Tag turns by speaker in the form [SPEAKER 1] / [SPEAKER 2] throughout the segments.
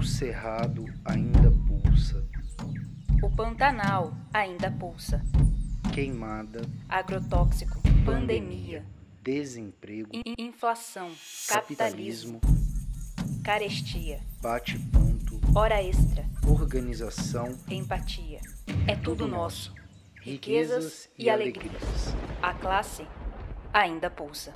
[SPEAKER 1] O cerrado ainda pulsa.
[SPEAKER 2] O Pantanal ainda pulsa.
[SPEAKER 1] Queimada.
[SPEAKER 2] Agrotóxico. Pandemia.
[SPEAKER 1] Desemprego.
[SPEAKER 2] in- inflação. Capitalismo.
[SPEAKER 1] Capitalismo.
[SPEAKER 2] Carestia.
[SPEAKER 1] Bate-ponto.
[SPEAKER 2] Hora extra.
[SPEAKER 1] Organização.
[SPEAKER 2] Empatia. É tudo nosso.
[SPEAKER 1] Riquezas e alegrias.
[SPEAKER 2] A classe ainda pulsa.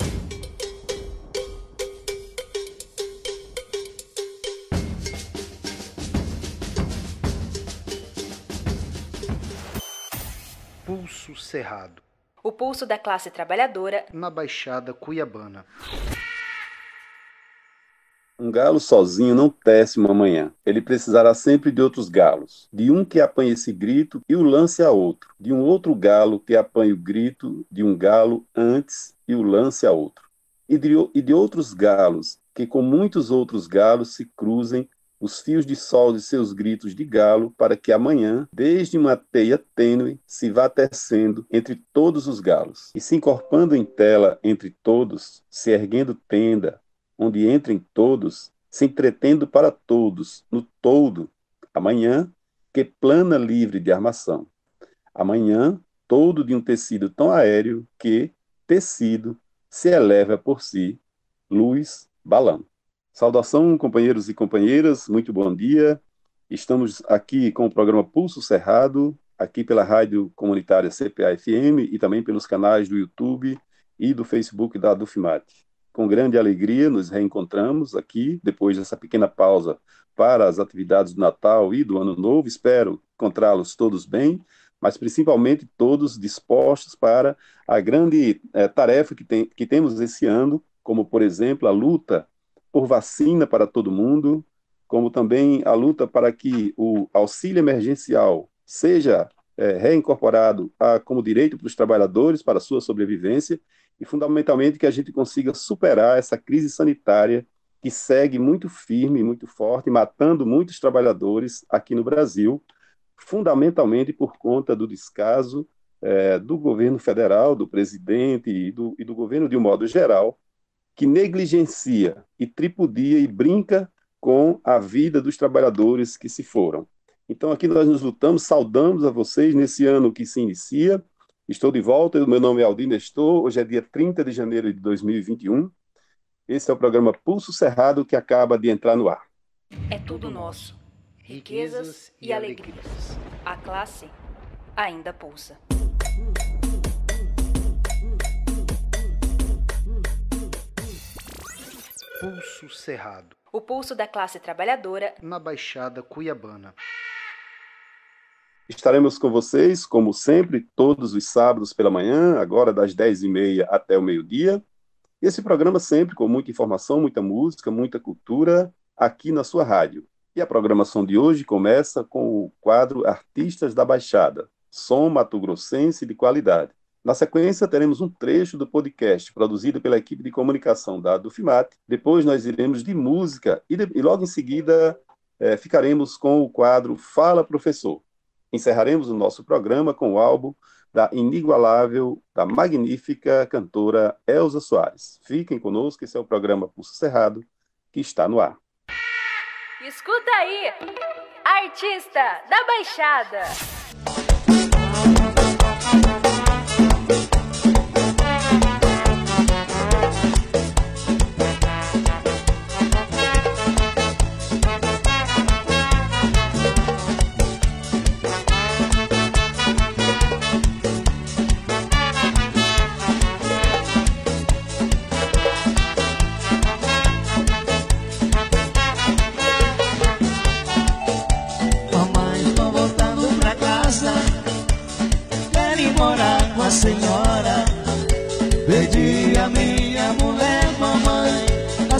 [SPEAKER 1] Pulso Cerrado.
[SPEAKER 2] O pulso da classe trabalhadora
[SPEAKER 1] Na Baixada Cuiabana.
[SPEAKER 3] Um galo sozinho não tece uma manhã. Ele precisará sempre de outros galos. De um que apanhe esse grito e o lance a outro. De um outro galo que apanhe o grito de um galo antes e o lance a outro. E de, e de outros galos que, com muitos outros galos, se cruzem os fios de sol de seus gritos de galo, para que amanhã, desde uma teia tênue, se vá tecendo entre todos os galos, e se encorpando em tela entre todos, se erguendo tenda, onde entrem todos, se entretendo para todos, no todo, amanhã, que plana livre de armação. Amanhã, todo de um tecido tão aéreo que, tecido, se eleva por si, luz, balão. Saudação, companheiros e companheiras, muito bom dia. Estamos aqui com o programa Pulso Cerrado, aqui pela rádio comunitária CPA-FM e também pelos canais do YouTube e do Facebook da Dufmat. Com grande alegria, nos reencontramos aqui, depois dessa pequena pausa para as atividades do Natal e do Ano Novo. Espero encontrá-los todos bem, mas principalmente todos dispostos para a grande eh, tarefa que, tem, que temos esse ano, como, por exemplo, a luta por vacina para todo mundo, como também a luta para que o auxílio emergencial seja é, reincorporado a, como direito para os trabalhadores para a sua sobrevivência e, fundamentalmente, que a gente consiga superar essa crise sanitária que segue muito firme, muito forte, matando muitos trabalhadores aqui no Brasil, fundamentalmente por conta do descaso é, do governo federal, do presidente e do, e do governo de um modo geral, que negligencia e tripudia e brinca com a vida dos trabalhadores que se foram. Então, aqui nós nos lutamos, saudamos a vocês nesse ano que se inicia. Estou de volta, meu nome é Aldir Nestor, hoje é dia 30 de janeiro de 2021. Esse é o programa Pulso Cerrado que acaba de entrar no ar.
[SPEAKER 2] é tudo nosso. Riquezas e alegrias. A classe ainda pulsa.
[SPEAKER 1] Pulso Cerrado.
[SPEAKER 2] O pulso da classe trabalhadora
[SPEAKER 1] Na Baixada Cuiabana.
[SPEAKER 3] Estaremos com vocês, como sempre, todos os sábados pela manhã, agora das 10h30 até o meio-dia. Esse programa sempre com muita informação, muita música, muita cultura, aqui na sua rádio. E a programação de hoje começa com o quadro Artistas da Baixada, som mato-grossense de qualidade. Na sequência, teremos um trecho do podcast produzido pela equipe de comunicação da Dufimat. Depois, nós iremos de música e, de, e logo em seguida eh, ficaremos com o quadro Fala Professor. Encerraremos o nosso programa com o álbum da inigualável, da magnífica cantora Elza Soares. Fiquem conosco, esse é o programa Pulso Cerrado, que está no ar.
[SPEAKER 2] Escuta aí! Artista da Baixada!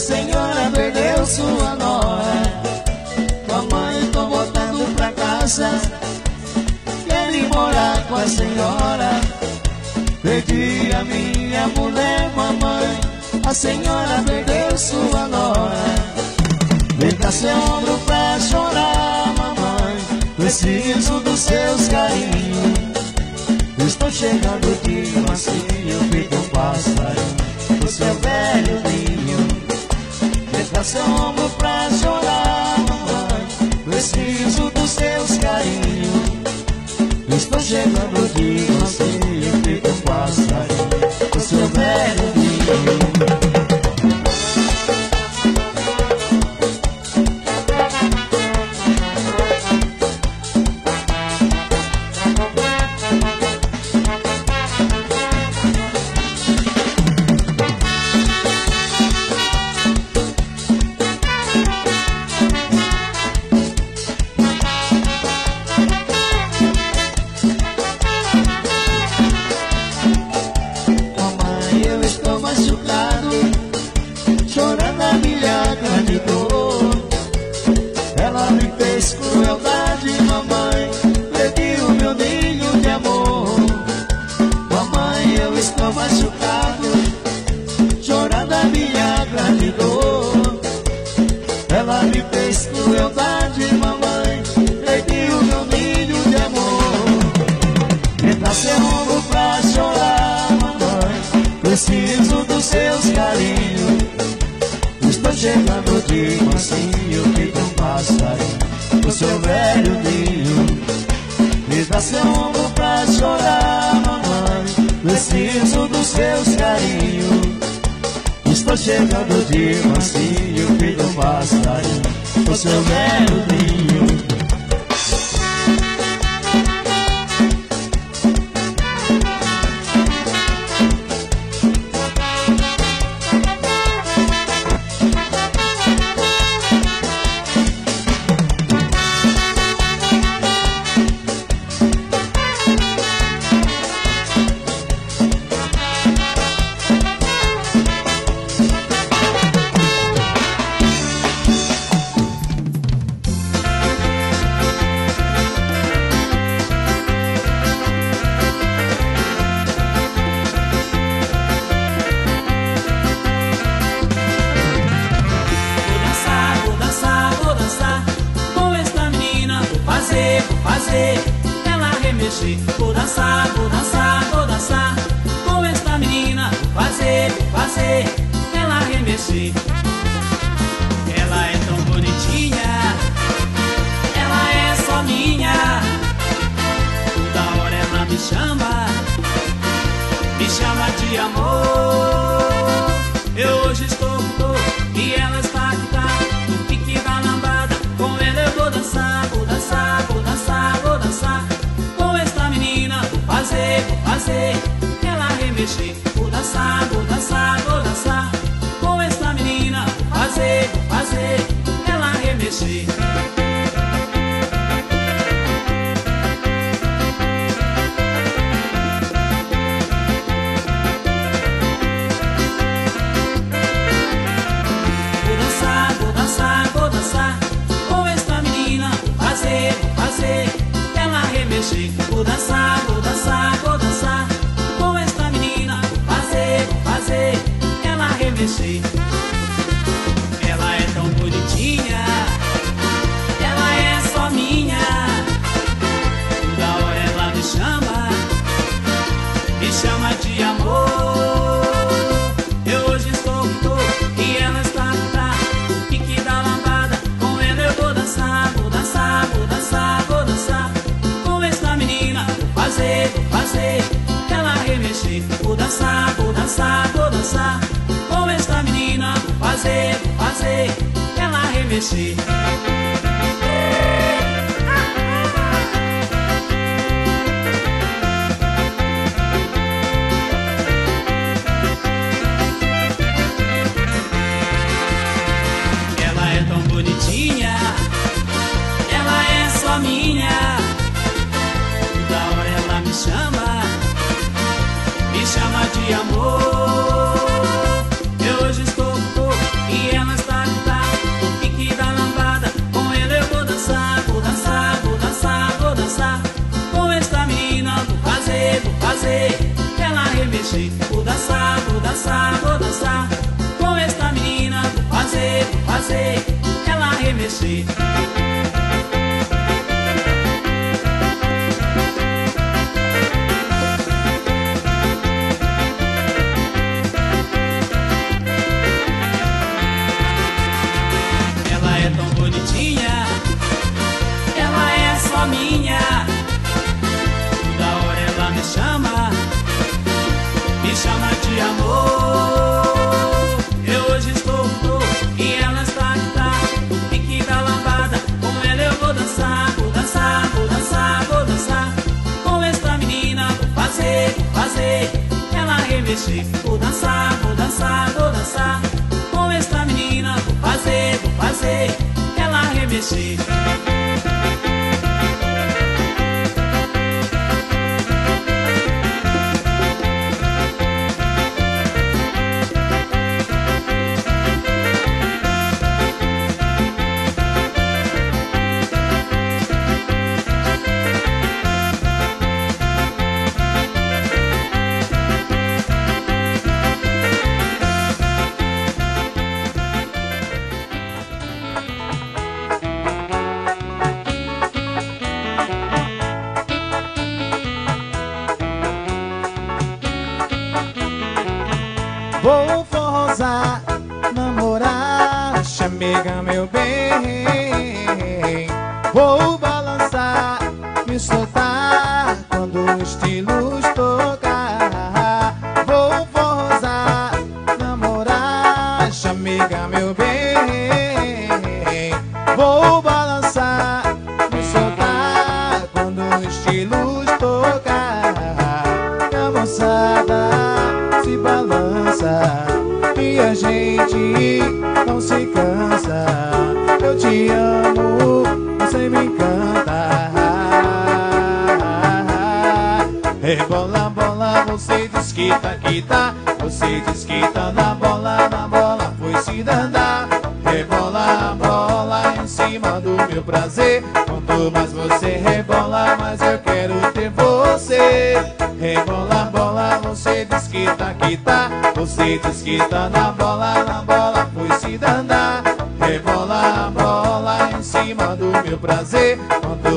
[SPEAKER 4] Senhora perdeu sua nora. Mamãe, tô voltando pra casa. Quero ir morar com a senhora. Perdi a minha mulher, mamãe. A senhora perdeu sua nora. Vem cá seu ombro pra chorar, mamãe. Preciso dos seus carinhos. Estou chegando de mansinho, feito um pássaro. Do seu ombro pra chorar, mamãe.
[SPEAKER 5] Preciso dos seus carinhos Estou chegando de você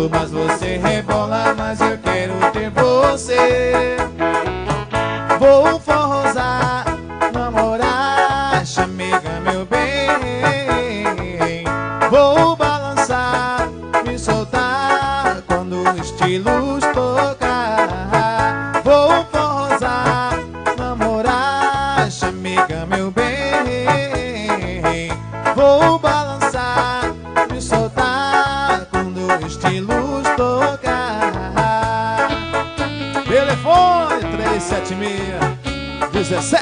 [SPEAKER 4] mas você rebola, mas eu quero ter você. Vou dezessete é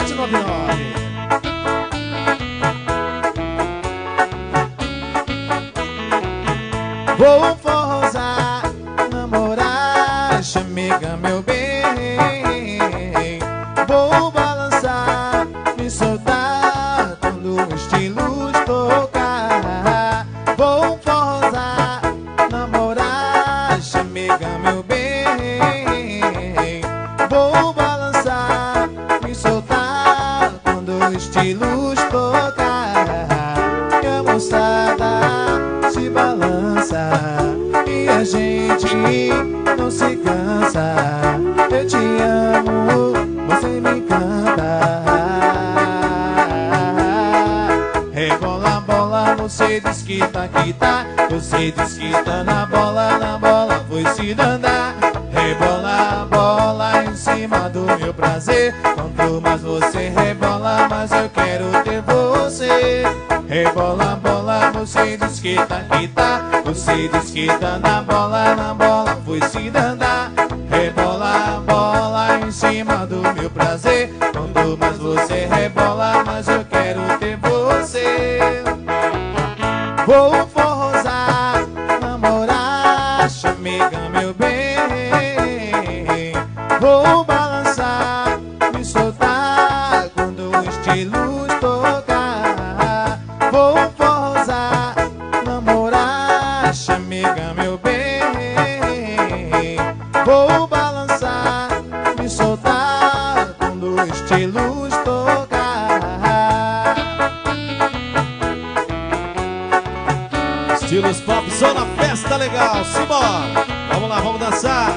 [SPEAKER 4] pop, só na festa legal. Simbora! Vamos lá, vamos dançar.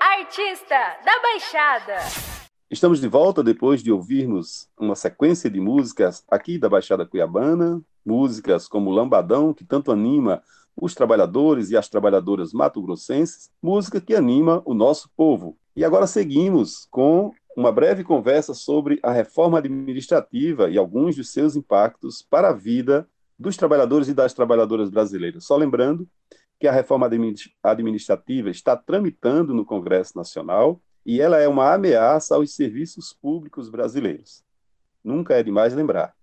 [SPEAKER 2] Artista da Baixada.
[SPEAKER 3] Estamos de volta depois de ouvirmos uma sequência de músicas aqui da Baixada Cuiabana, músicas como Lambadão, que tanto anima os trabalhadores e as trabalhadoras mato-grossenses, música que anima o nosso povo. E agora seguimos com uma breve conversa sobre a reforma administrativa e alguns de seus impactos para a vida dos trabalhadores e das trabalhadoras brasileiras. Só lembrando que a reforma administrativa está tramitando no Congresso Nacional e ela é uma ameaça aos serviços públicos brasileiros. Nunca é demais lembrar.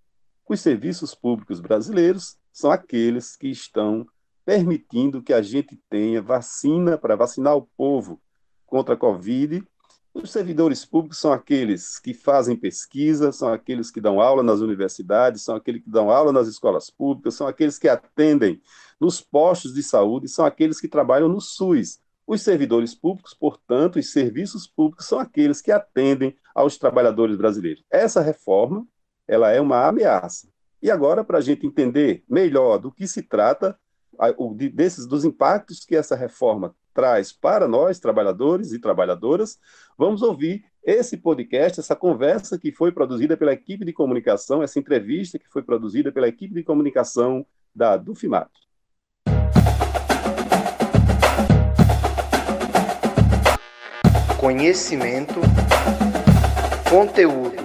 [SPEAKER 3] Os serviços públicos brasileiros são aqueles que estão permitindo que a gente tenha vacina para vacinar o povo contra a Covid os servidores públicos são aqueles que fazem pesquisa, são aqueles que dão aula nas universidades, são aqueles que dão aula nas escolas públicas, são aqueles que atendem nos postos de saúde, são aqueles que trabalham no SUS. Os servidores públicos, portanto, os serviços públicos são aqueles que atendem aos trabalhadores brasileiros. Essa reforma, ela é uma ameaça. E agora, para a gente entender melhor do que se trata, desses dos impactos que essa reforma traz para nós, trabalhadores e trabalhadoras, vamos ouvir esse podcast, essa conversa que foi produzida pela equipe de comunicação, essa entrevista que foi produzida pela equipe de comunicação da Dufimat.
[SPEAKER 1] Conhecimento, conteúdo,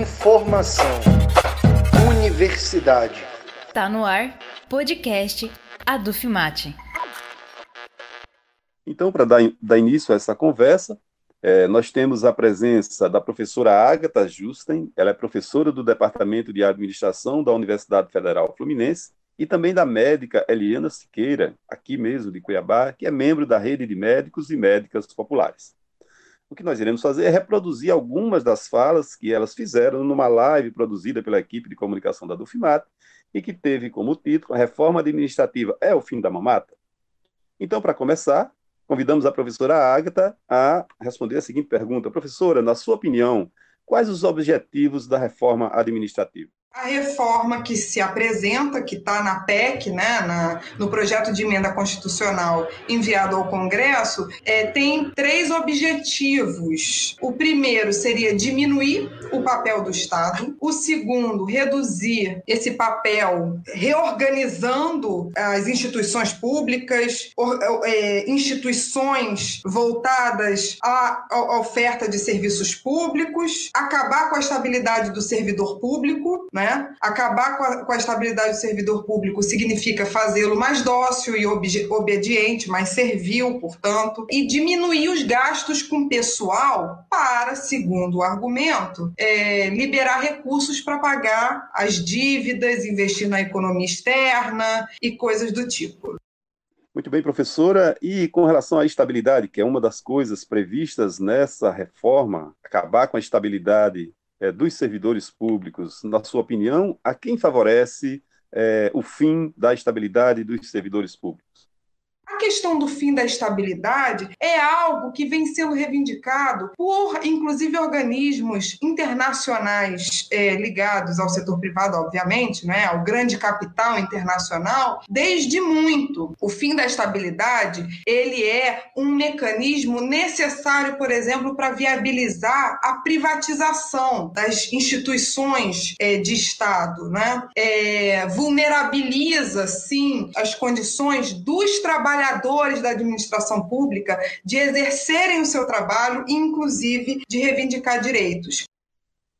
[SPEAKER 1] informação, universidade.
[SPEAKER 2] Tá no ar podcast Adufimate.
[SPEAKER 3] Então, para dar, dar, início a essa conversa, é, nós temos a presença da professora Agatha Justen, ela é professora do Departamento de Administração da Universidade Federal Fluminense, e também da médica Eliana Siqueira, aqui mesmo de Cuiabá, que é membro da rede de médicos e médicas populares. O que nós iremos fazer é reproduzir algumas das falas que elas fizeram numa live produzida pela equipe de comunicação da Dufimat, e que teve como título Reforma Administrativa é o Fim da Mamata? Então, para começar, convidamos a professora Ágata a responder a seguinte pergunta. Professora, na sua opinião, quais os objetivos da reforma administrativa?
[SPEAKER 6] A reforma que se apresenta, que está na PEC, né, na, no projeto de emenda constitucional enviado ao Congresso, é, tem três objetivos. O primeiro seria diminuir o papel do Estado, o segundo, reduzir esse papel reorganizando as instituições públicas, é, instituições voltadas à, à oferta de serviços públicos, acabar com a estabilidade do servidor público, né? Né? Acabar com a, com a estabilidade do servidor público significa fazê-lo mais dócil e obediente, mais servil, portanto, e diminuir os gastos com pessoal para, segundo o argumento, é, liberar recursos para pagar as dívidas, investir na economia externa e coisas do tipo.
[SPEAKER 3] Muito bem, professora. E com relação à estabilidade, que é uma das coisas previstas nessa reforma, acabar com a estabilidade é, dos servidores públicos, na sua opinião, a quem favorece é, o fim da estabilidade dos servidores públicos?
[SPEAKER 6] A questão do fim da estabilidade é algo que vem sendo reivindicado por, inclusive, organismos internacionais é, ligados ao setor privado, obviamente, né, ao grande capital internacional, desde muito. O fim da estabilidade ele é um mecanismo necessário, por exemplo, para viabilizar a privatização das instituições é, de Estado, né? É, vulnerabiliza, sim, as condições dos trabalhadores trabalhadores da administração pública de exercerem o seu trabalho inclusive, de reivindicar direitos.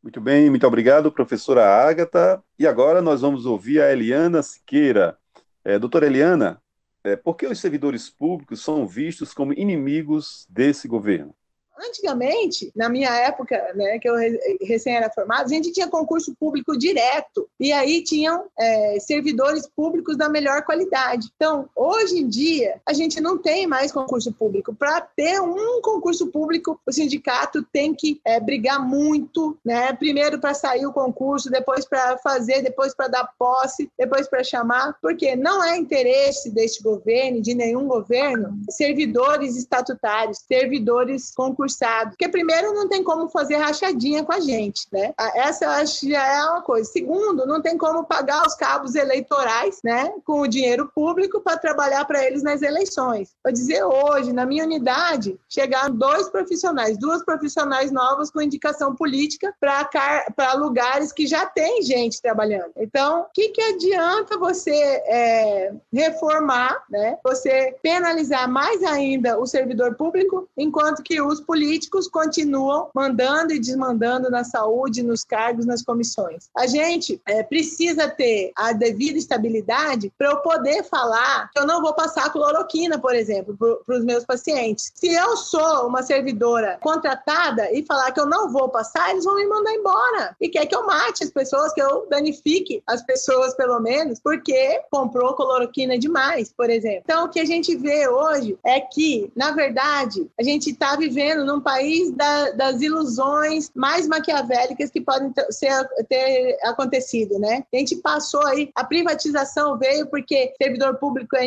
[SPEAKER 3] Muito bem, muito obrigado, professora Ágata. E agora nós vamos ouvir a Eliana Siqueira. É, doutora Eliana, é, por que os servidores públicos são vistos como inimigos desse governo?
[SPEAKER 7] Antigamente, na minha época, né, que eu recém era formado, a gente tinha concurso público direto e aí tinham é, servidores públicos da melhor qualidade. Então, hoje em dia, a gente não tem mais concurso público. Para ter um concurso público, o sindicato tem que é, brigar muito, né? Primeiro para sair o concurso, depois para fazer, depois para dar posse, depois para chamar, porque não é interesse deste governo, de nenhum governo, servidores estatutários, servidores concursados concursado. Porque, primeiro, não tem como fazer rachadinha com a gente, né? Essa eu acho já é uma coisa. Segundo, não tem como pagar os cabos eleitorais, né? Com o dinheiro público para trabalhar para eles nas eleições. Vou dizer, hoje, na minha unidade, chegaram dois profissionais, duas profissionais novas com indicação política para lugares que já tem gente trabalhando. Então, o que, que adianta você é, reformar, né? Você penalizar mais ainda o servidor público, enquanto que os políticos políticos continuam mandando e desmandando na saúde, nos cargos, nas comissões. A gente é, precisa ter a devida estabilidade para eu poder falar que eu não vou passar cloroquina, por exemplo, para os meus pacientes. Se eu sou uma servidora contratada e falar que eu não vou passar, eles vão me mandar embora. E quer que eu mate as pessoas, que eu danifique as pessoas, pelo menos, porque comprou cloroquina demais, por exemplo. Então, o que a gente vê hoje é que, na verdade, a gente está vivendo num país da, das ilusões mais maquiavélicas que podem ter, ser, ter acontecido, né? A gente passou aí, a privatização veio porque servidor público é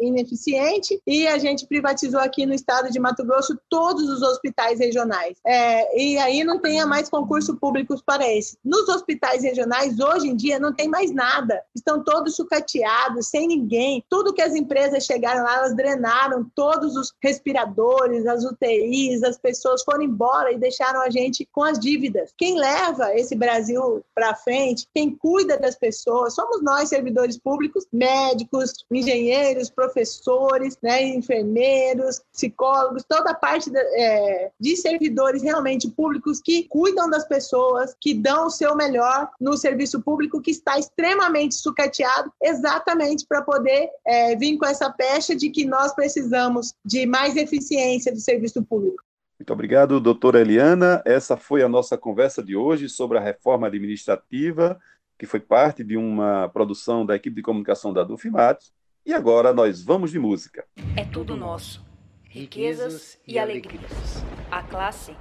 [SPEAKER 7] ineficiente e a gente privatizou aqui no estado de Mato Grosso todos os hospitais regionais. É, e aí não tenha mais concurso públicos para esse. Nos hospitais regionais, hoje em dia, não tem mais nada. Estão todos sucateados, sem ninguém. Tudo que as empresas chegaram lá, elas drenaram todos os respiradores, as UTIs, as pessoas foram embora e deixaram a gente com as dívidas. Quem leva esse Brasil para frente, quem cuida das pessoas, somos nós, servidores públicos, médicos, engenheiros, professores, né, enfermeiros, psicólogos, toda a parte de, é, de servidores realmente públicos que cuidam das pessoas, que dão o seu melhor no serviço público, que está extremamente sucateado, exatamente para poder é, vir com essa pecha de que nós precisamos de mais eficiência do serviço público.
[SPEAKER 3] Muito obrigado, doutora Eliana. Essa foi a nossa conversa de hoje sobre a reforma administrativa, que foi parte de uma produção da equipe de comunicação da Dufimates. E agora nós vamos de música.
[SPEAKER 2] É tudo nosso. Riquezas e alegrias. A classe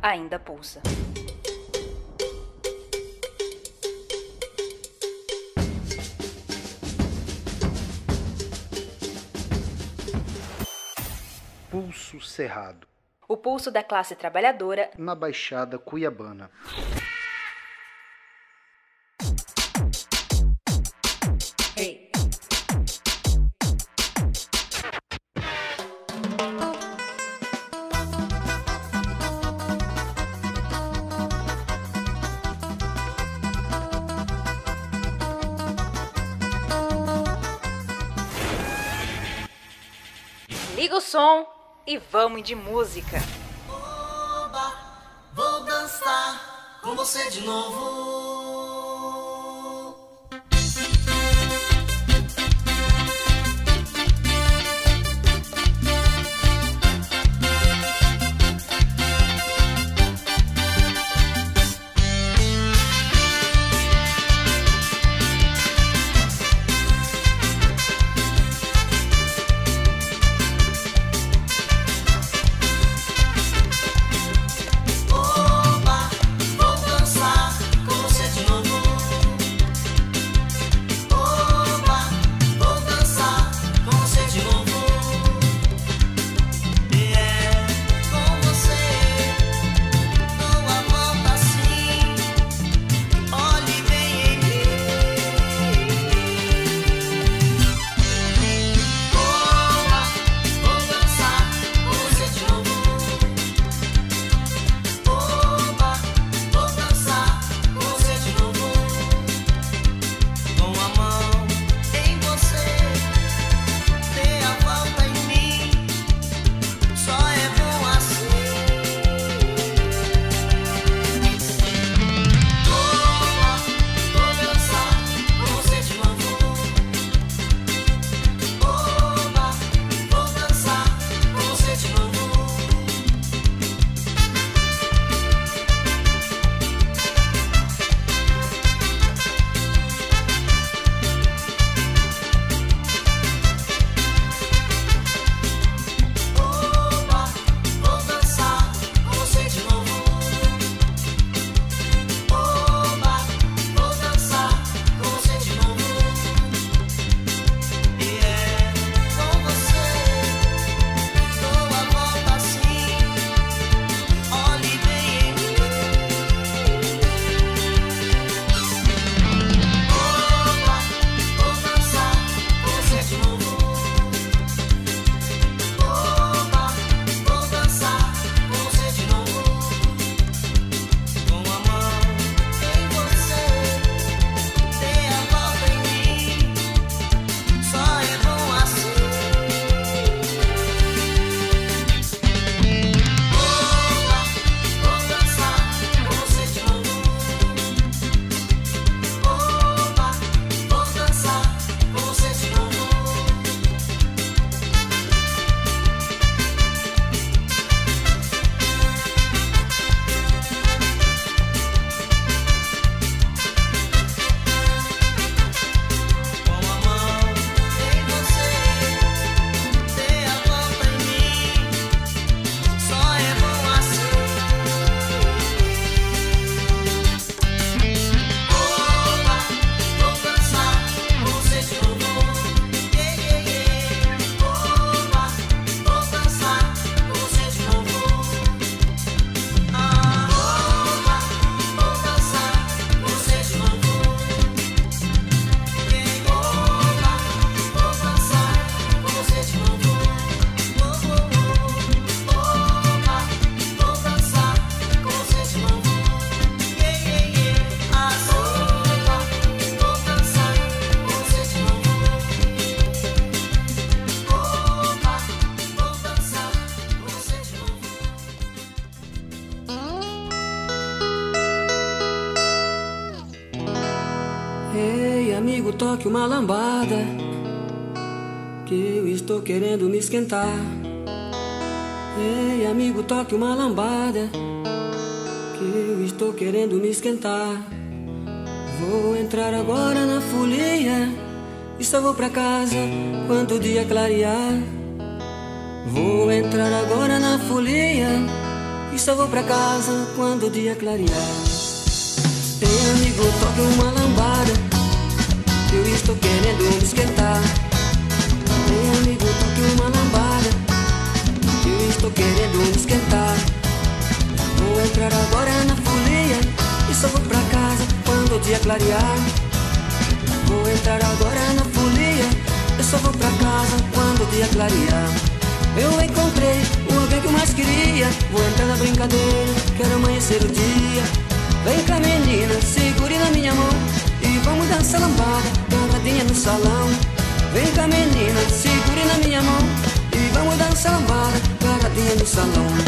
[SPEAKER 2] ainda pulsa.
[SPEAKER 1] Pulso Cerrado.
[SPEAKER 2] O pulso da classe trabalhadora
[SPEAKER 1] na Baixada Cuiabana.
[SPEAKER 2] E vamos de música.
[SPEAKER 4] Oba, vou dançar com você de novo.
[SPEAKER 8] Lambada. Que eu estou querendo me esquentar. Ei, amigo, toque uma lambada. Que eu estou querendo me esquentar. Vou entrar agora na folia. E só vou pra casa quando o dia clarear. Vou entrar agora na folia. E só vou pra casa quando o dia clarear. Ei, amigo, toque uma lambada. Estou querendo me esquentar. Ei, amigo, toque uma lambada. Eu estou querendo me esquentar. Vou entrar agora na folia. E só vou pra casa quando o dia clarear. Vou entrar agora na folia. Eu só vou pra casa quando o dia clarear. Eu encontrei o alguém que eu mais queria. Vou entrar na brincadeira, quero amanhecer o dia. Vem cá, menina, segure na minha mão e vamos dançar lambada, dançadinha no salão. Vem cá, menina, segure na minha mão e vamos dançar lambada, dançadinha no salão.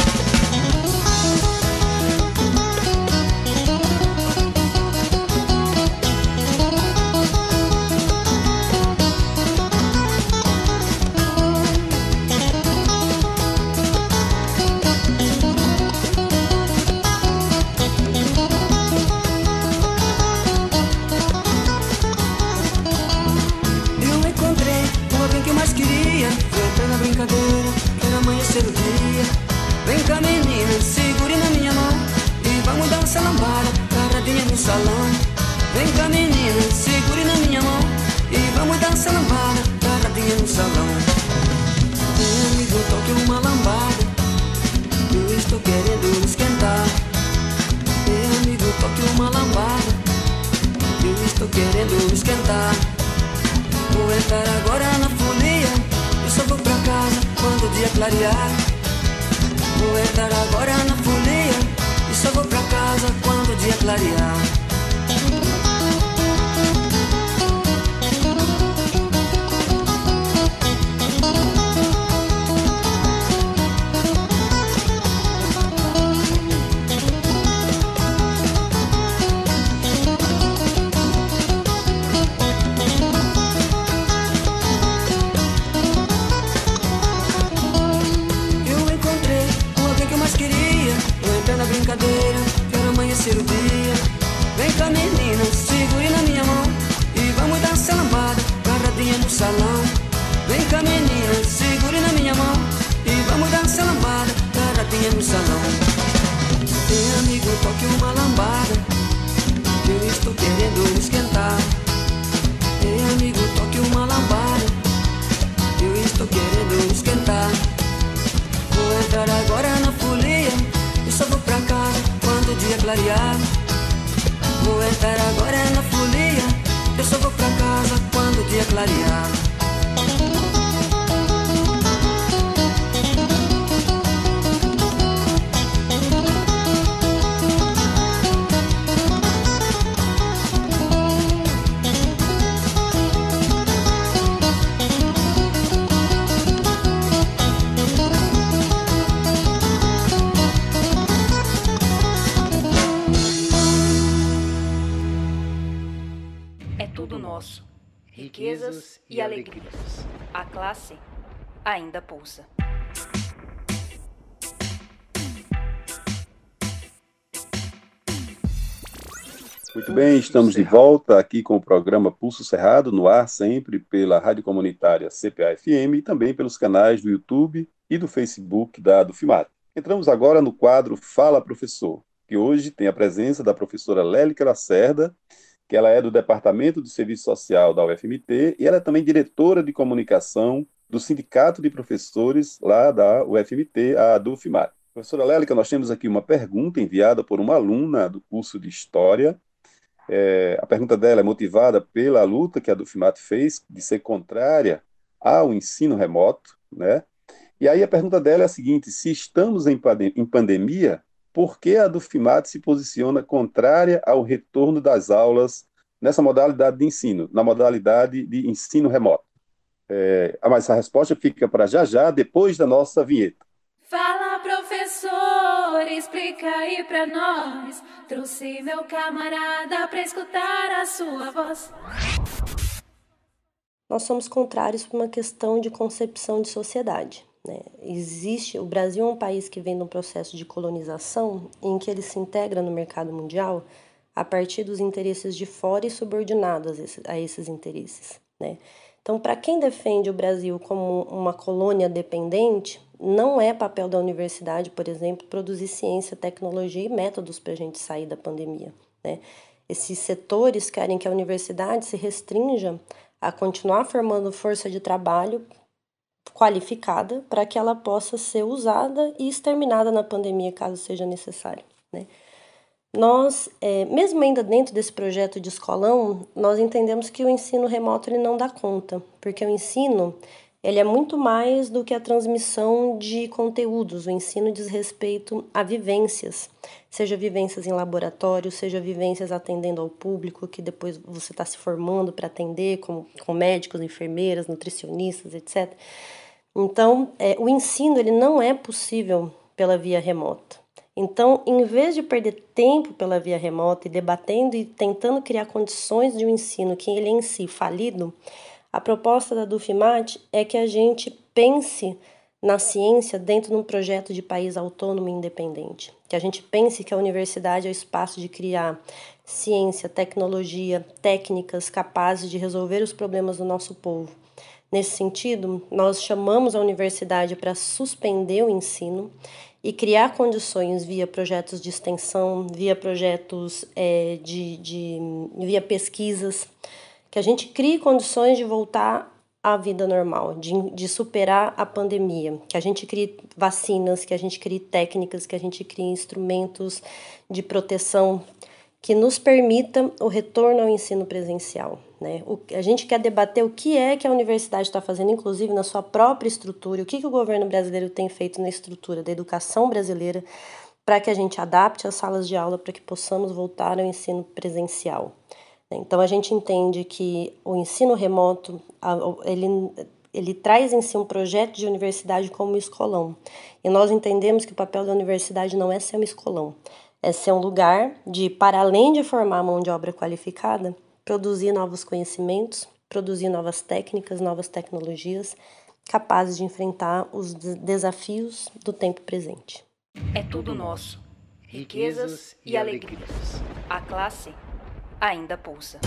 [SPEAKER 8] Clarear. Vou entrar agora na folia. Eu só vou pra casa quando o dia clarear.
[SPEAKER 2] Alegrias. A classe ainda pulsa.
[SPEAKER 3] Muito bem, estamos de volta aqui com o programa Pulso Cerrado, no ar sempre pela Rádio Comunitária CPA-FM e também pelos canais do YouTube e do Facebook da Dufimat. Entramos agora no quadro Fala Professor, que hoje tem a presença da professora Lélica Lacerda, que ela é do Departamento de Serviço Social da UFMT e ela é também diretora de comunicação do Sindicato de Professores lá da UFMT, a Dufimat. Professora Lélica, nós temos aqui uma pergunta enviada por uma aluna do curso de História, é, a pergunta dela é motivada pela luta que a Dufimat fez de ser contrária ao ensino remoto, né? E aí a pergunta dela é a seguinte: se estamos em, pande- em pandemia, por que a Dufimat se posiciona contrária ao retorno das aulas nessa modalidade de ensino, na modalidade de ensino remoto? É, ah, mas a resposta fica para já já, depois da nossa vinheta.
[SPEAKER 9] Fala, professor, explica aí pra nós. Trouxe meu camarada pra escutar a sua voz.
[SPEAKER 10] nós somos contrários por uma questão de concepção de sociedade. Né? Existe, o Brasil é um país que vem num processo de colonização em que ele se integra no mercado mundial a partir dos interesses de fora e subordinado a esses, a esses interesses. Né? Então, para quem defende o Brasil como uma colônia dependente, não é papel da universidade, por exemplo, produzir ciência, tecnologia e métodos para a gente sair da pandemia. Né? Esses setores querem que a universidade se restrinja a continuar formando força de trabalho qualificada para que ela possa ser usada e exterminada na pandemia, caso seja necessário. Né? Nós, é, mesmo ainda dentro desse projeto de escolão, nós entendemos que o ensino remoto ele não dá conta, porque o ensino ele é muito mais do que a transmissão de conteúdos. O ensino diz respeito a vivências, seja vivências em laboratório, seja vivências atendendo ao público, que depois você está se formando para atender, como, com médicos, enfermeiras, nutricionistas, etc. Então, é, o ensino ele não é possível pela via remota. Então, em vez de perder tempo pela via remota e debatendo e tentando criar condições de um ensino que ele é em si falido, a proposta da Dufimat é que a gente pense na ciência dentro de um projeto de país autônomo e independente. Que a gente pense que a universidade é o espaço de criar ciência, tecnologia, técnicas capazes de resolver os problemas do nosso povo. Nesse sentido, nós chamamos a universidade para suspender o ensino e criar condições via projetos de extensão, via projetos é, de, de via pesquisas, que a gente crie condições de voltar à vida normal, de, de superar a pandemia, que a gente crie vacinas, que a gente crie técnicas, que a gente crie instrumentos de proteção que nos permita o retorno ao ensino presencial. Né? O, a gente quer debater o que é que a universidade está fazendo, inclusive na sua própria estrutura, o que, que o governo brasileiro tem feito na estrutura da educação brasileira para que a gente adapte as salas de aula para que possamos voltar ao ensino presencial. Né? Então a gente entende que o ensino remoto ele, ele traz em si um projeto de universidade como um escolão. E nós entendemos que o papel da universidade não é ser um escolão, é ser um lugar de, para além de formar mão de obra qualificada, produzir novos conhecimentos, produzir novas técnicas, novas tecnologias capazes de enfrentar os desafios do tempo presente.
[SPEAKER 2] É tudo nosso. Riquezas e alegrias. A classe ainda pulsa.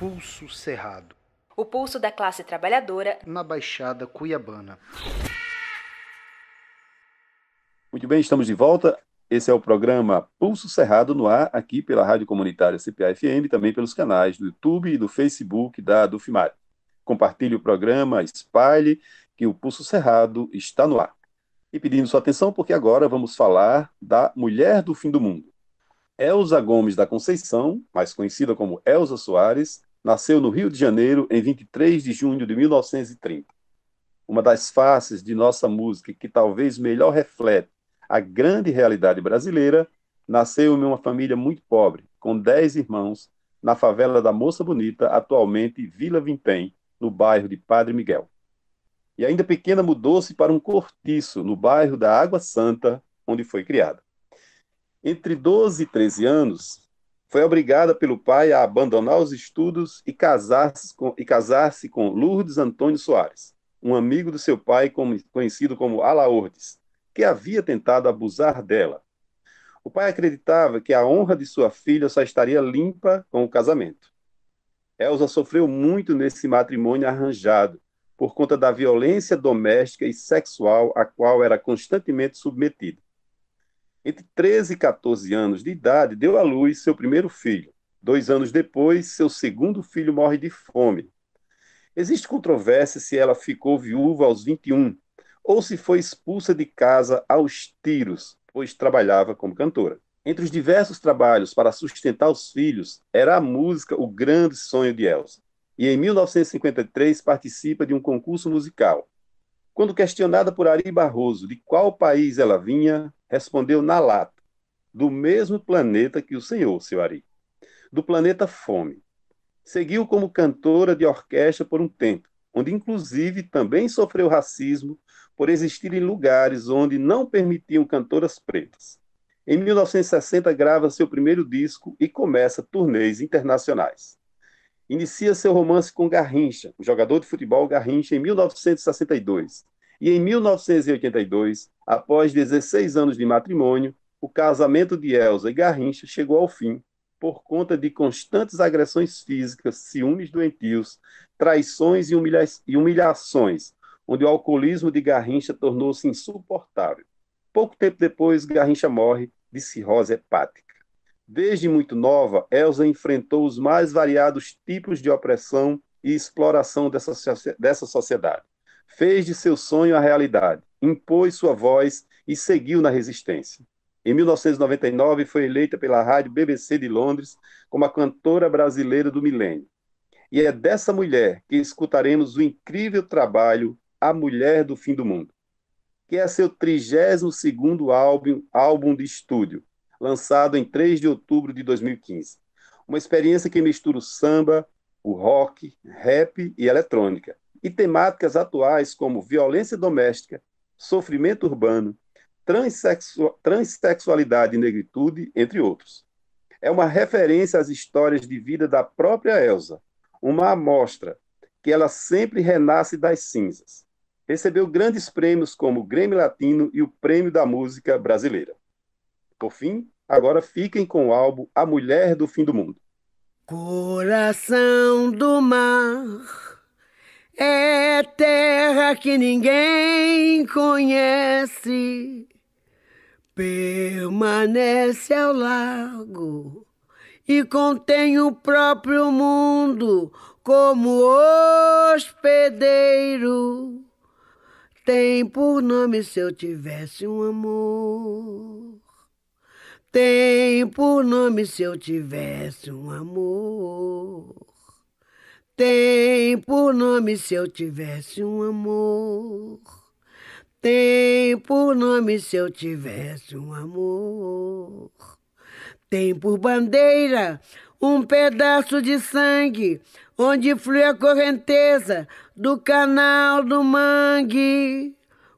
[SPEAKER 1] Pulso Cerrado
[SPEAKER 2] o pulso da classe trabalhadora
[SPEAKER 1] na Baixada Cuiabana.
[SPEAKER 3] Muito bem, estamos de volta. Esse é o programa Pulso Cerrado no ar, aqui pela Rádio Comunitária CPA-FM, também pelos canais do YouTube e do Facebook da Dufimar. Compartilhe o programa, espalhe, que o Pulso Cerrado está no ar. E pedindo sua atenção, porque agora vamos falar da Mulher do Fim do Mundo. Elza Gomes da Conceição, mais conhecida como Elza Soares, nasceu no Rio de Janeiro em 23 de junho de 1930. Uma das faces de nossa música que talvez melhor reflete a grande realidade brasileira, nasceu em uma família muito pobre, com dez irmãos, na favela da Moça Bonita, atualmente Vila Vintém, no bairro de Padre Miguel. E ainda pequena mudou-se para um cortiço, no bairro da Água Santa, onde foi criada. Entre 12 e 13 anos, foi obrigada pelo pai a abandonar os estudos e casar-se com, e casar-se com Lourdes Antônio Soares, um amigo do seu pai conhecido como Alaordes, que havia tentado abusar dela. O pai acreditava que a honra de sua filha só estaria limpa com o casamento. Elsa sofreu muito nesse matrimônio arranjado, por conta da violência doméstica e sexual a qual era constantemente submetida. Entre 13 e 14 anos de idade, deu à luz seu primeiro filho. Dois anos depois, seu segundo filho morre de fome. Existe controvérsia se ela ficou viúva aos 21 ou se foi expulsa de casa aos tiros, pois trabalhava como cantora. Entre os diversos trabalhos para sustentar os filhos, era a música o grande sonho de Elsa. E em 1953 participa de um concurso musical. Quando questionada por Ari Barroso de qual país ela vinha, respondeu na lata: do mesmo planeta que o senhor, seu Ari, do planeta Fome. Seguiu como cantora de orquestra por um tempo, onde inclusive também sofreu racismo por existirem lugares onde não permitiam cantoras pretas. Em 1960, grava seu primeiro disco e começa turnês internacionais. Inicia seu romance com Garrincha, o jogador de futebol Garrincha, em 1962. E em 1982, após 16 anos de matrimônio, o casamento de Elsa e Garrincha chegou ao fim por conta de constantes agressões físicas, ciúmes doentios, traições e, humilha e humilhações, onde o alcoolismo de Garrincha tornou-se insuportável. Pouco tempo depois, Garrincha morre de cirrose hepática. Desde muito nova, Elsa enfrentou os mais variados tipos de opressão e exploração dessa, dessa sociedade. Fez de seu sonho a realidade, impôs sua voz e seguiu na resistência. Em 1999, foi eleita pela rádio BBC de Londres como a cantora brasileira do milênio. E é dessa mulher que escutaremos o incrível trabalho A Mulher do Fim do Mundo, que é seu 32º álbum, álbum de estúdio, lançado em 3 de outubro de 2015. Uma experiência que mistura o samba, o rock, rap e eletrônica, e temáticas atuais como violência doméstica, sofrimento urbano, transsexu transsexualidade e negritude, entre outros. É uma referência às histórias de vida da própria Elsa, uma amostra que ela sempre renasce das cinzas. Recebeu grandes prêmios como o Grêmio Latino e o Prêmio da Música Brasileira. Por fim, agora fiquem com o álbum A Mulher do Fim do Mundo.
[SPEAKER 11] Coração do mar é terra que ninguém conhece permanece ao largo e contém o próprio mundo como hospedeiro. Tem por nome se eu tivesse um amor. Tem por nome se eu tivesse um amor. Tem por nome se eu tivesse um amor. Tem por nome se eu tivesse um amor. Tem por bandeira um pedaço de sangue, onde flui a correnteza do canal do mangue.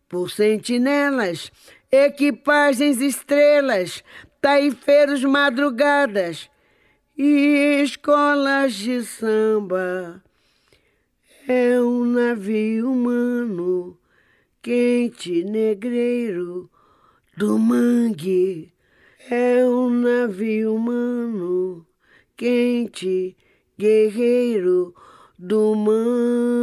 [SPEAKER 11] Por sentinelas, equipagens estrelas, taifeiros madrugadas e escolas de samba. É um navio humano quente negreiro do mangue. É um navio humano, quente, guerreiro do mangue.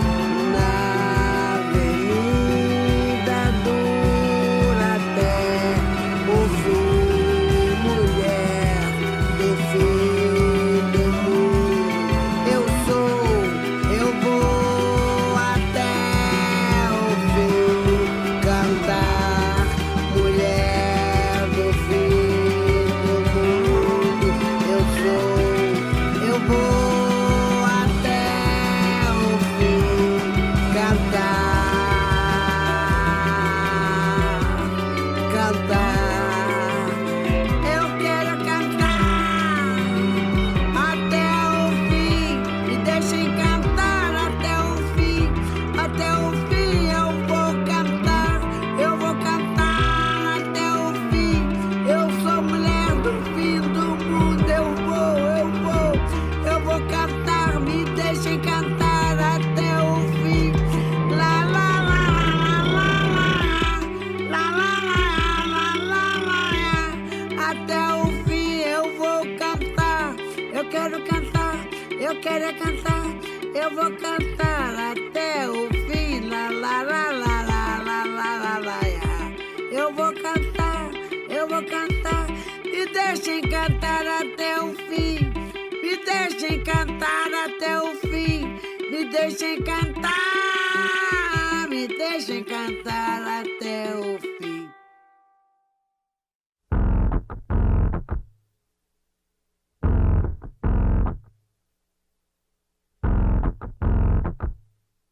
[SPEAKER 11] Deixem cantar. Me deixem cantar até o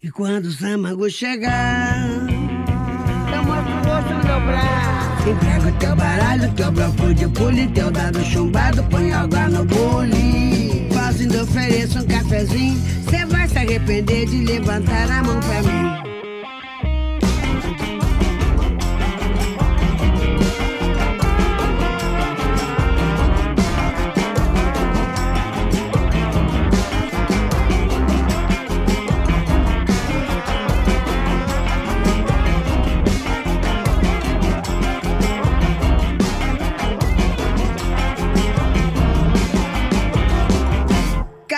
[SPEAKER 11] E quando o Samago chegar, eu mostro o rosto no meu braço. Entrego teu baralho, teu bloco de pule, teu dado chumbado, põe água no bule. Faço ainda ofereço um cafezinho, cê vai se arrepender de levantar a mão pra mim.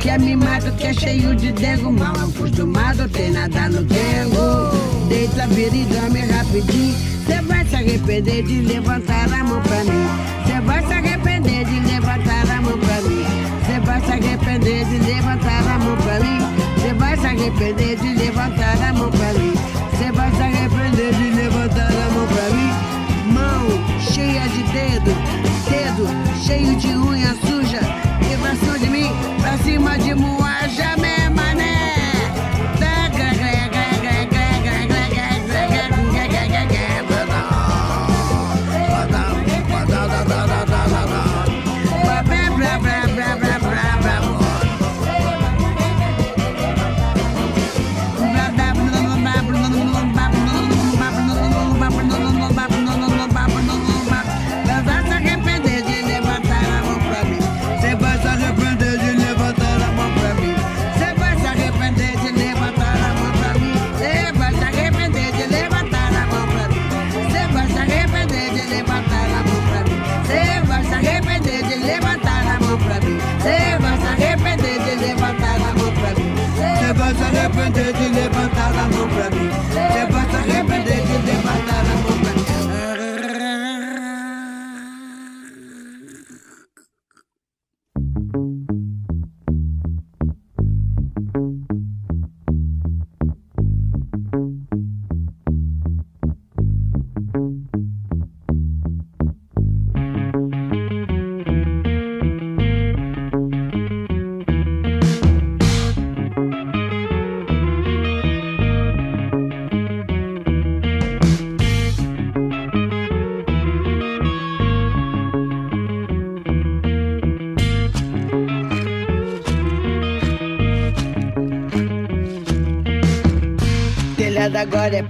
[SPEAKER 11] que é mimado, que é cheio de dengo. Mal acostumado, tem nada no dengo. Deita, vira e dorme rapidinho. Cê vai se arrepender de levantar a mão pra mim. Cê vai se arrepender de levantar a mão pra mim. Cê vai se arrepender de levantar a mão pra mim. Cê vai se arrepender de levantar a mão pra mim.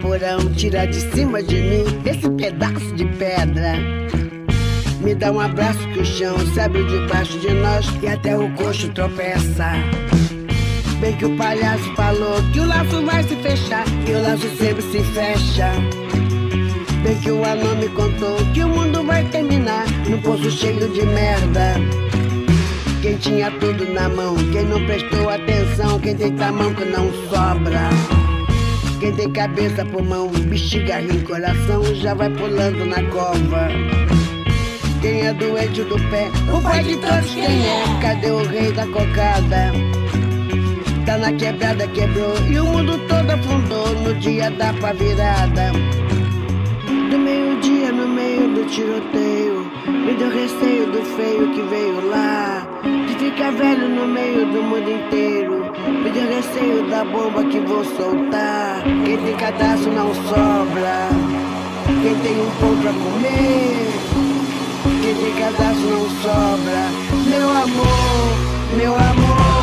[SPEAKER 11] Porão, tira de cima de mim esse pedaço de pedra. Me dá um abraço que o chão se abre debaixo de nós e até o coxo tropeça. Bem que o palhaço falou que o laço vai se fechar e o laço sempre se fecha. Bem que o anão me contou que o mundo vai terminar num poço cheio de merda. Quem tinha tudo na mão, quem não prestou atenção, quem tem que não sobra. Quem tem cabeça, pulmão, bexiga, rim, coração, já vai pulando na cova. Quem é doente do pé, o pai de todos quem é? Cadê o rei da cocada? Tá na quebrada, quebrou e o mundo todo afundou no dia da pá virada. Do meio-dia no meio do tiroteio, me deu receio do feio que veio lá. De ficar velho no meio do mundo inteiro, me deu receio da bomba que vou soltar. Quem tem cadastro não sobra, quem tem um pão pra comer. Quem tem cadastro não sobra, meu amor, meu amor.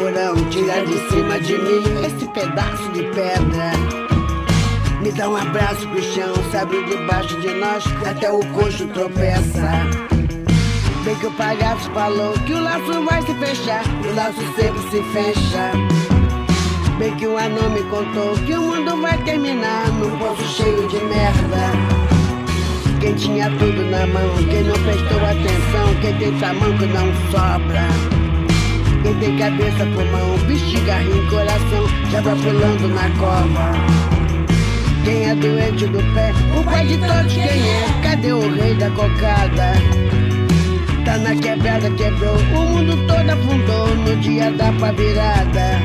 [SPEAKER 11] Porão, tira de cima de mim esse pedaço de pedra. Me dá um abraço pro chão, se abre debaixo de nós, até o coxo tropeça. Bem que o palhaço falou que o laço vai se fechar, o laço sempre se fecha. Bem que o anão me contou que o mundo vai terminar num poço cheio de merda. Quem tinha tudo na mão, quem não prestou atenção, quem tem tamanco não sobra. Tem cabeça, pulmão, bexiga, rim, coração, já vai pulando na cova. Quem é doente do pé, o pai de todos quem é? Cadê o rei da cocada? Tá na quebrada, quebrou, o mundo todo afundou no dia da pá virada.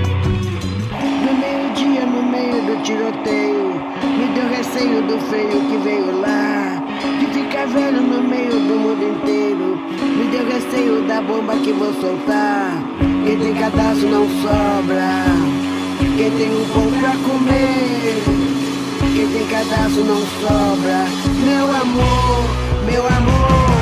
[SPEAKER 11] No meio-dia, no meio do tiroteio, me deu receio do feio que veio lá. De ficar velho no meio do mundo inteiro, me deu receio da bomba que vou soltar. Quem tem cadastro não sobra, quem tem um pão pra comer. Quem tem cadastro não sobra, meu amor, meu amor.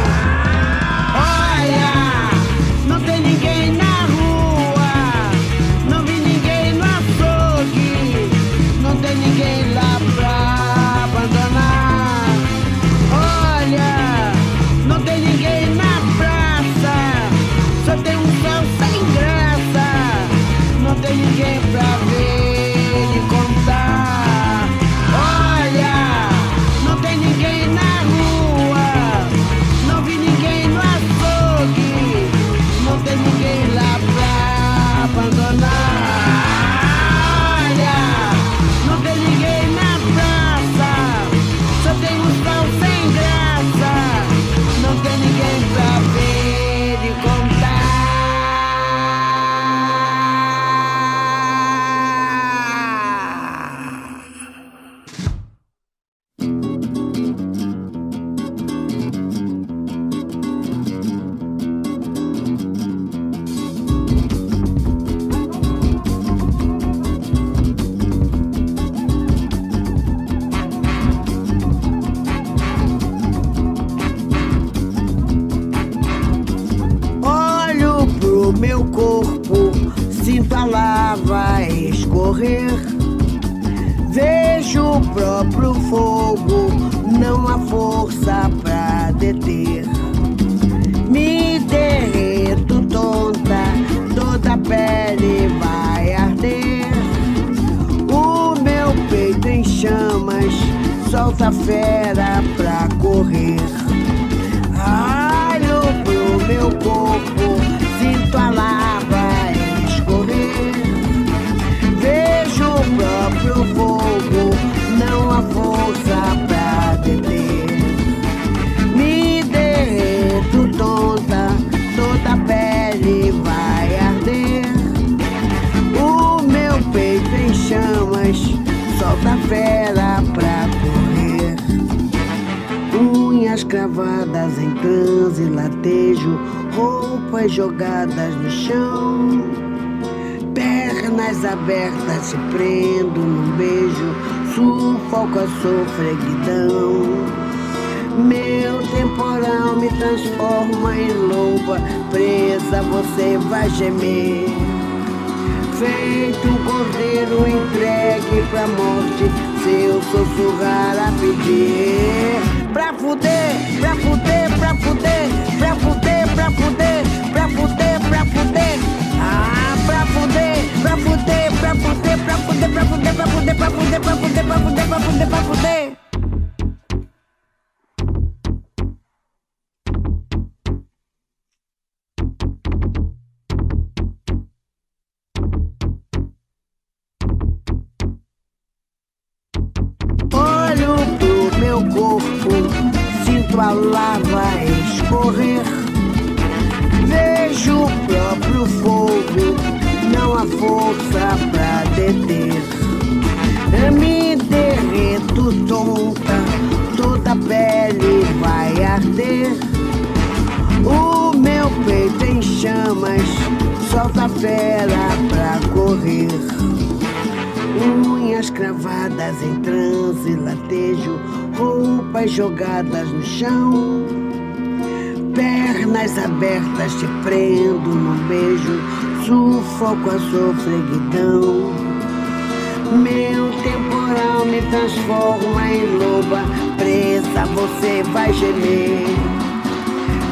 [SPEAKER 11] Meu temporal me transforma em loba, presa você vai gemer.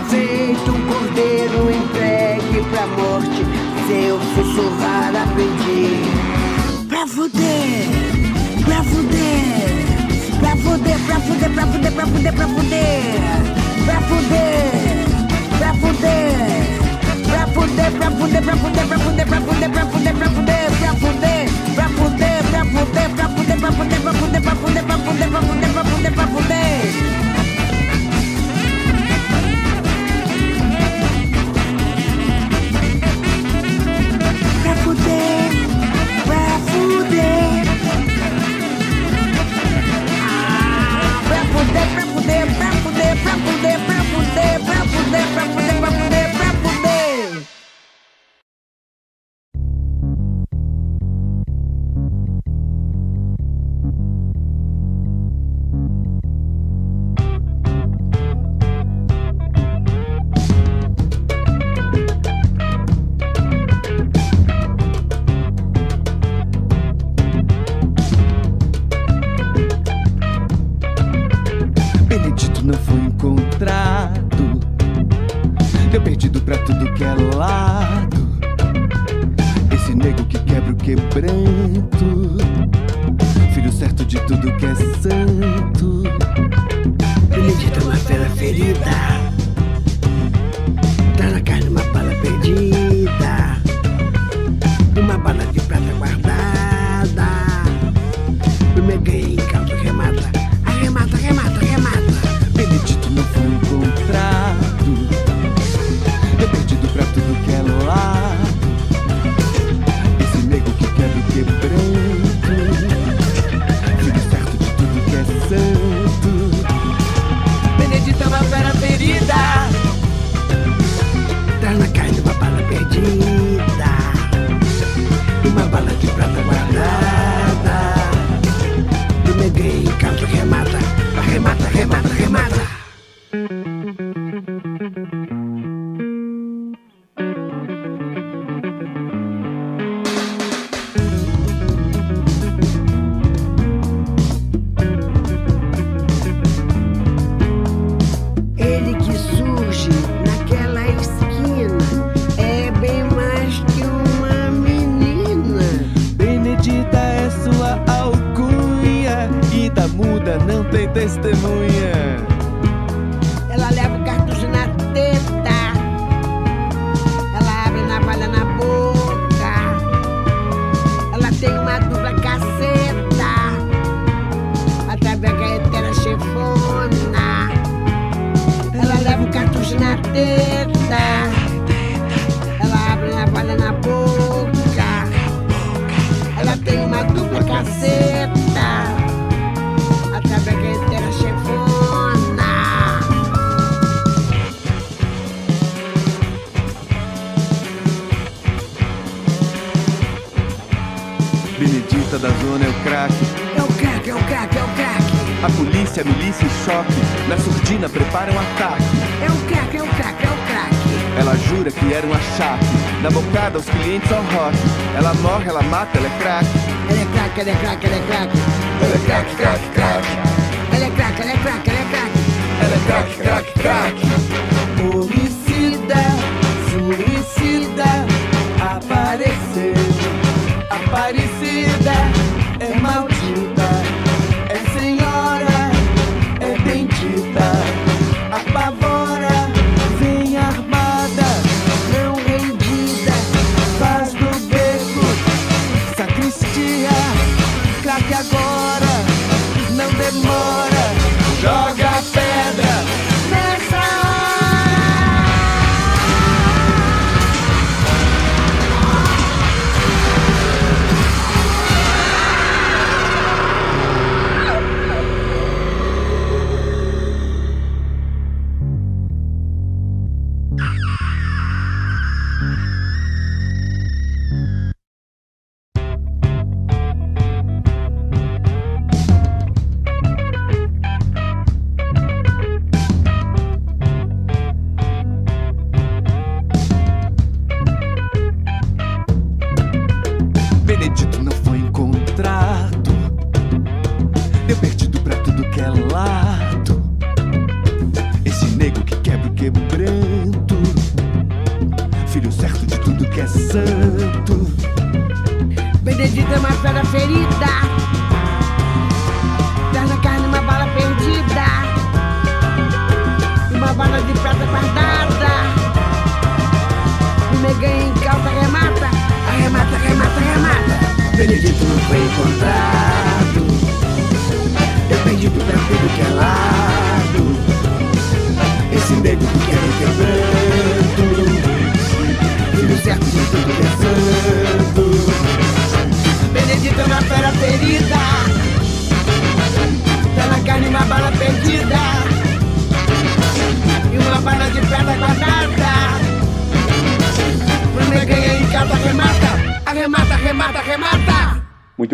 [SPEAKER 11] Feito um cordeiro entregue pra morte, seu sussurrar aprendi. Pra fuder, pra fuder, pra fuder, pra fuder, pra fuder, pra fuder, pra fuder. put the breath, put the breath, put the breath, put the breath, put the breath, put the breath. pra
[SPEAKER 4] tudo que é lado. Esse nego que quebra o quebranto, é filho certo de tudo que é santo.
[SPEAKER 11] Benedito uma fera ferida, tá na carne uma bala perdida, uma bala de prata guardada. o ganhei em remata, arremata, remata, remata.
[SPEAKER 4] Benedito não foi encontrado tudo que é
[SPEAKER 11] luar. 不
[SPEAKER 3] 必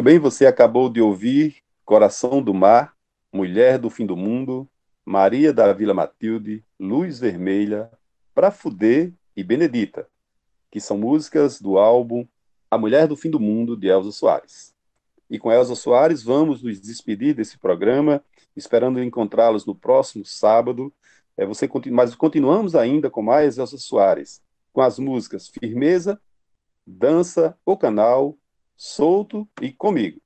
[SPEAKER 3] bem, você acabou de ouvir Coração do Mar, Mulher do Fim do Mundo, Maria da Vila Matilde, Luz Vermelha, Pra Fuder e Benedita, que são músicas do álbum A Mulher do Fim do Mundo, de Elza Soares. E com Elza Soares vamos nos despedir desse programa, esperando encontrá-los no próximo sábado. É, você continua, mas continuamos ainda com mais Elza Soares, com as músicas Firmeza, Dança, O Canal, Solto e Comigo.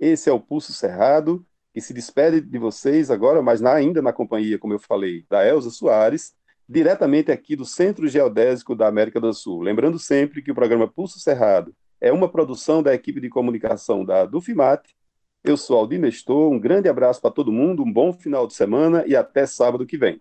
[SPEAKER 3] Esse é o Pulso Cerrado, que se despede de vocês agora, mas ainda na companhia, como eu falei, da Elza Soares, diretamente aqui do Centro Geodésico da América do Sul. Lembrando sempre que o programa Pulso Cerrado é uma produção da equipe de comunicação da Dufimat. Eu sou Aldir Nestor, um grande abraço para todo mundo, um bom final de semana e até sábado que vem.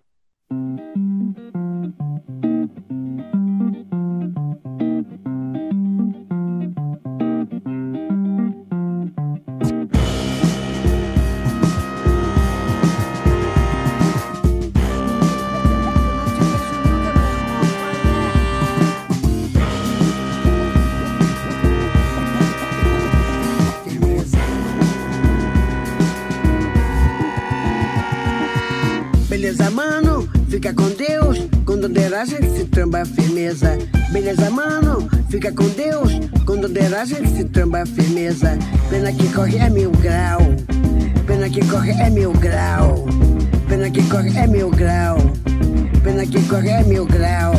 [SPEAKER 11] Beleza, mano, fica com Deus. Quando der a gente se tramba firmeza. Beleza, mano, fica com Deus. Quando der a gente se tramba firmeza. Pena que corre é mil grau. Pena que corre é mil grau. Pena que corre é mil grau. Pena que corre é mil grau.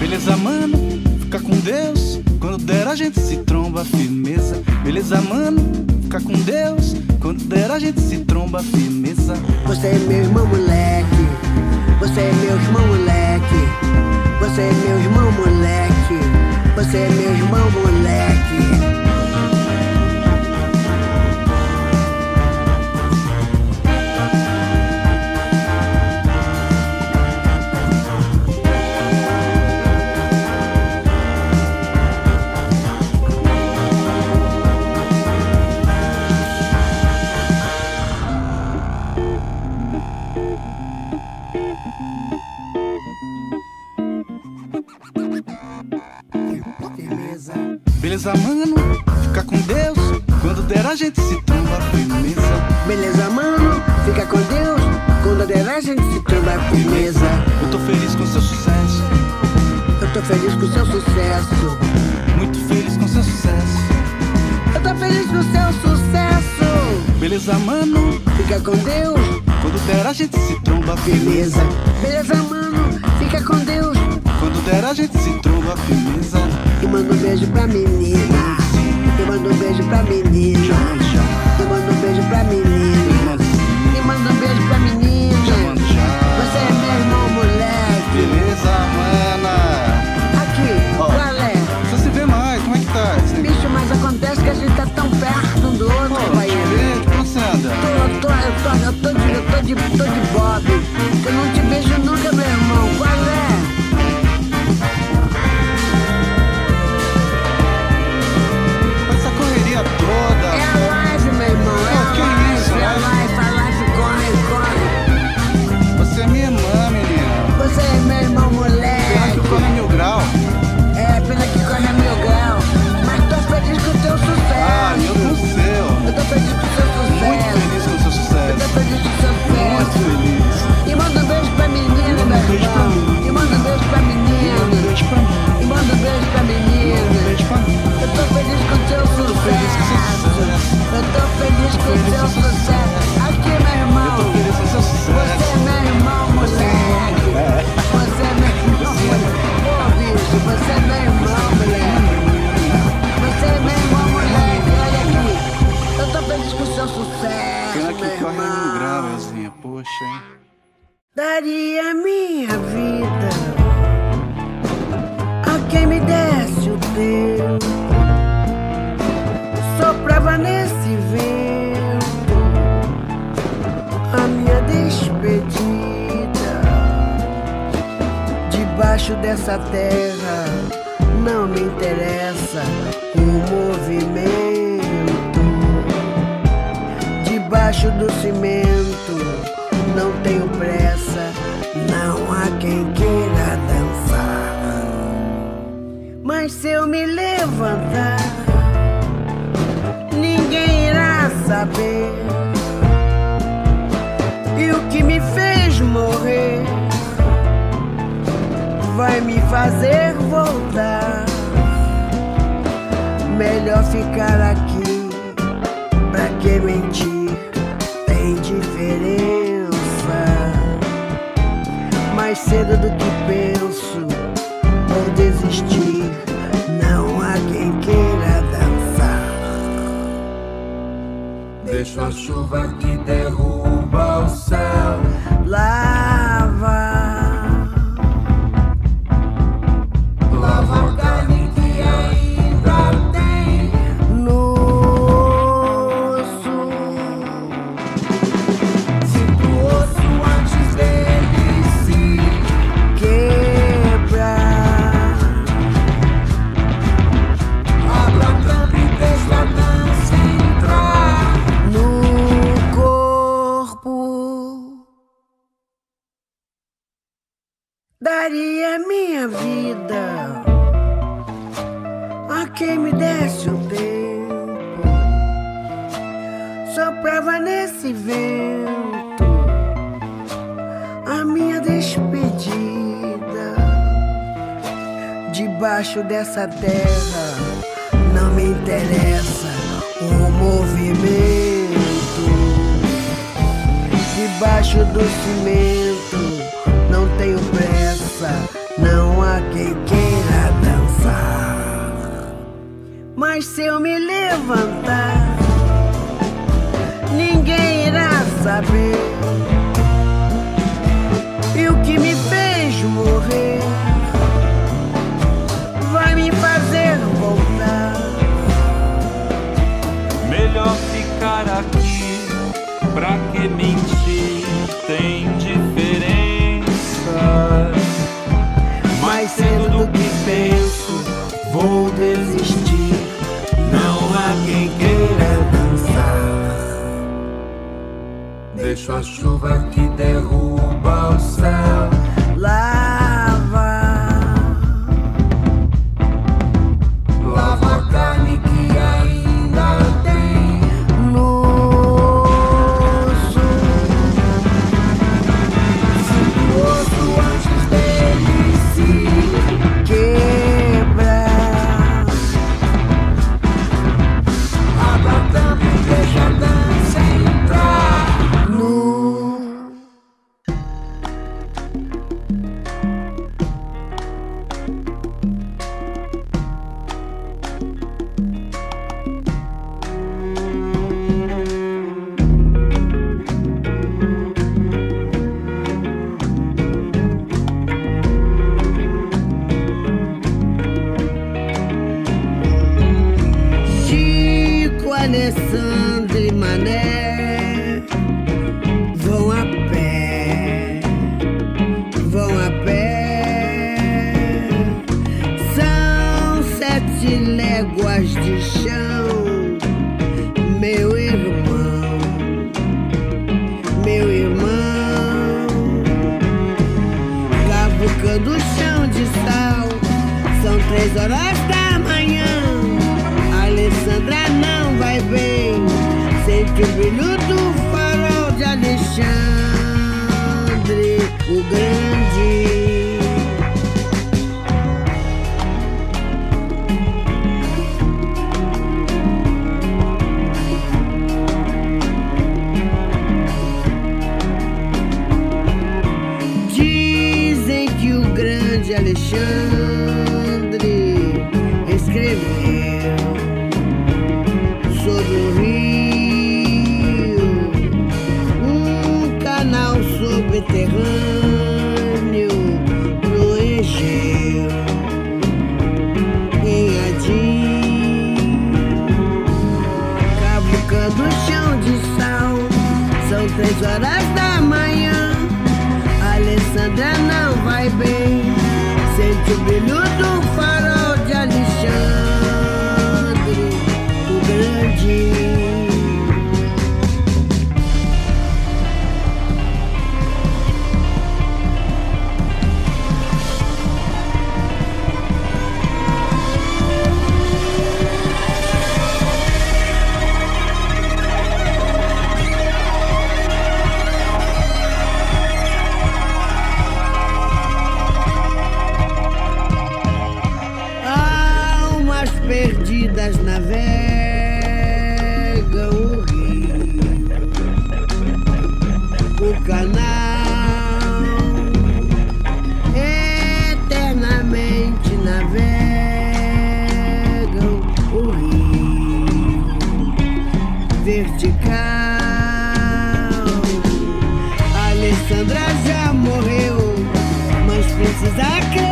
[SPEAKER 12] Beleza, mano?
[SPEAKER 13] fica com Deus. Quando der a gente se tromba, firmeza. Beleza, mano? Fica com Deus. Quando der a gente se tromba, firmeza.
[SPEAKER 11] Você é meu irmão moleque. Você é meu irmão moleque. Você é meu irmão moleque. Você é meu irmão moleque.
[SPEAKER 13] Firmeza. Eu tô feliz com seu sucesso.
[SPEAKER 11] Eu tô feliz com seu sucesso.
[SPEAKER 13] Muito feliz com seu sucesso.
[SPEAKER 11] Eu tô feliz com seu sucesso.
[SPEAKER 13] Beleza, mano?
[SPEAKER 11] Fica com Deus.
[SPEAKER 13] Quando der a gente se tromba, firmeza.
[SPEAKER 11] Beleza, mano? Fica com Deus.
[SPEAKER 13] Quando der a gente se tromba, firmeza.
[SPEAKER 11] E manda um beijo pra menina. E manda um beijo pra menina. E manda um beijo pra menina. Eu tô, de, eu tô de, tô de bob. Eu não te vejo nunca, meu irmão. Qual é?
[SPEAKER 13] Essa correria toda.
[SPEAKER 11] É a live, meu irmão. É
[SPEAKER 13] Pô,
[SPEAKER 11] a
[SPEAKER 13] que
[SPEAKER 11] live,
[SPEAKER 13] isso,
[SPEAKER 11] é a
[SPEAKER 13] live?
[SPEAKER 11] live, a live corre, corre.
[SPEAKER 13] Você é minha irmã, menina.
[SPEAKER 11] Você é meu irmão,
[SPEAKER 13] Pena
[SPEAKER 11] moleque.
[SPEAKER 13] que corre mil grau.
[SPEAKER 11] É, pena que corre a mil grau. Mas tô feliz com o teu sucesso.
[SPEAKER 13] Ah, eu com o seu.
[SPEAKER 11] Eu tô feliz com o
[SPEAKER 13] Muito
[SPEAKER 11] sucesso.
[SPEAKER 13] Muito feliz.
[SPEAKER 11] E manda um beijo pra menina, meu irmão. E manda um beijo pra menina.
[SPEAKER 13] Um beijo pra mim.
[SPEAKER 11] E manda um beijo pra menina. Eu tô feliz com o teu sucesso. Eu tô feliz com o teu sucesso. Aqui, meu
[SPEAKER 13] Eu
[SPEAKER 11] irmão.
[SPEAKER 13] tô feliz com o seu
[SPEAKER 11] Você
[SPEAKER 13] sucesso.
[SPEAKER 11] é meu irmão, moleque. Você é meu irmão, moleque. Pô, bicho, você é meu irmão, moleque. Você é meu irmão, moleque. Olha aqui. Eu tô feliz com o seu sucesso,
[SPEAKER 13] Pena
[SPEAKER 11] meu irmão. Daria minha vida a quem me desse o tempo. Soprava nesse vento a minha despedida. Debaixo dessa terra não me interessa o movimento. Debaixo do cimento não tenho pressa, quem queira dançar. Mas se eu me levantar, ninguém irá saber. E o que me fez morrer vai me fazer voltar. Melhor ficar aqui, pra que mentir? Tem diferença. Mais cedo do que penso, vou desistir. Não há quem queira dançar.
[SPEAKER 14] Deixo a chuva que derruba o céu.
[SPEAKER 11] Lava, Debaixo Navegam o rio, o canal eternamente navegam o rio vertical. Alessandra já morreu, mas precisa.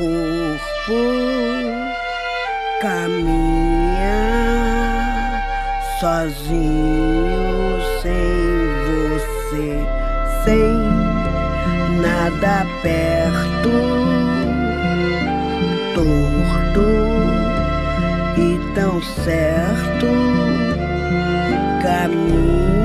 [SPEAKER 11] Corpo caminha sozinho sem você, sem nada perto, torto e tão certo caminha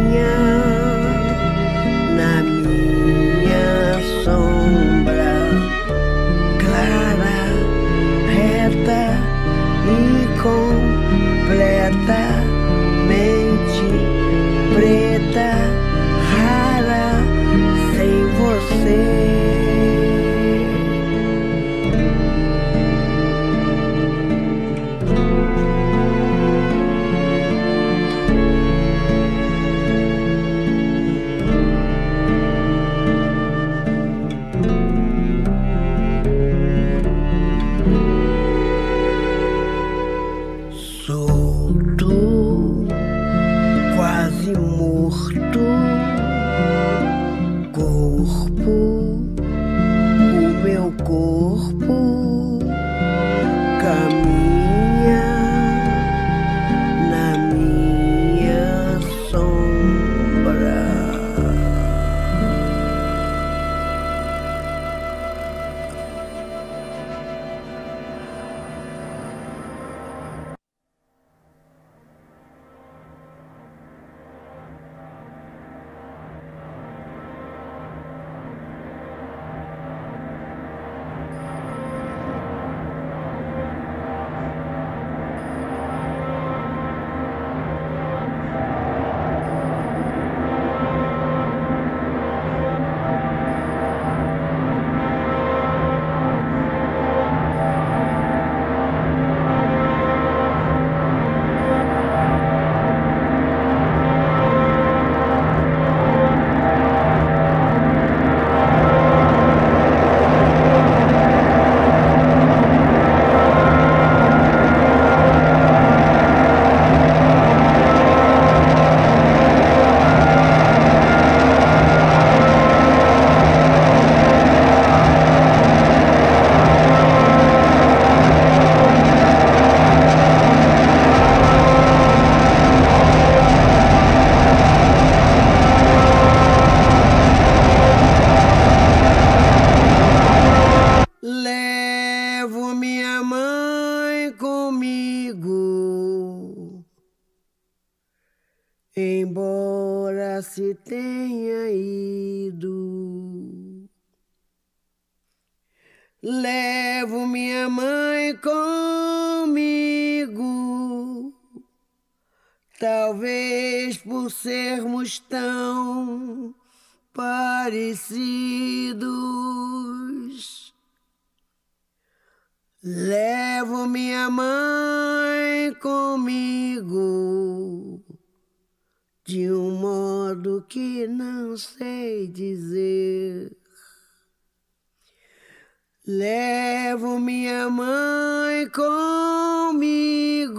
[SPEAKER 11] Levo minha mãe comigo,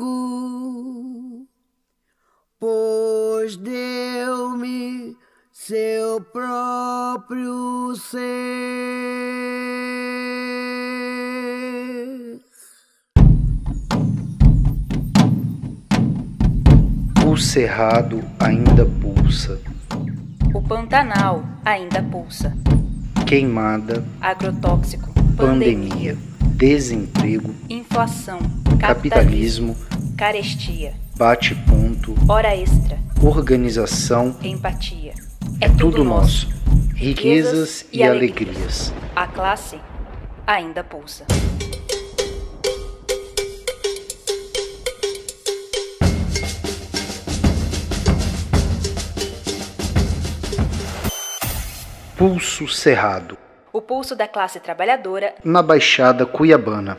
[SPEAKER 11] pois deu-me seu próprio ser.
[SPEAKER 1] O cerrado ainda pulsa,
[SPEAKER 2] O Pantanal ainda pulsa.
[SPEAKER 1] queimada,
[SPEAKER 2] Agrotóxico,
[SPEAKER 1] pandemia, desemprego,
[SPEAKER 2] inflação,
[SPEAKER 1] capitalismo,
[SPEAKER 2] carestia,
[SPEAKER 1] bate-ponto,
[SPEAKER 2] hora extra,
[SPEAKER 1] organização,
[SPEAKER 2] empatia.
[SPEAKER 1] é tudo nosso. Riquezas e alegrias.
[SPEAKER 2] A classe ainda pulsa.
[SPEAKER 1] Pulso cerrado,
[SPEAKER 2] O pulso da classe trabalhadora
[SPEAKER 1] na Baixada Cuiabana.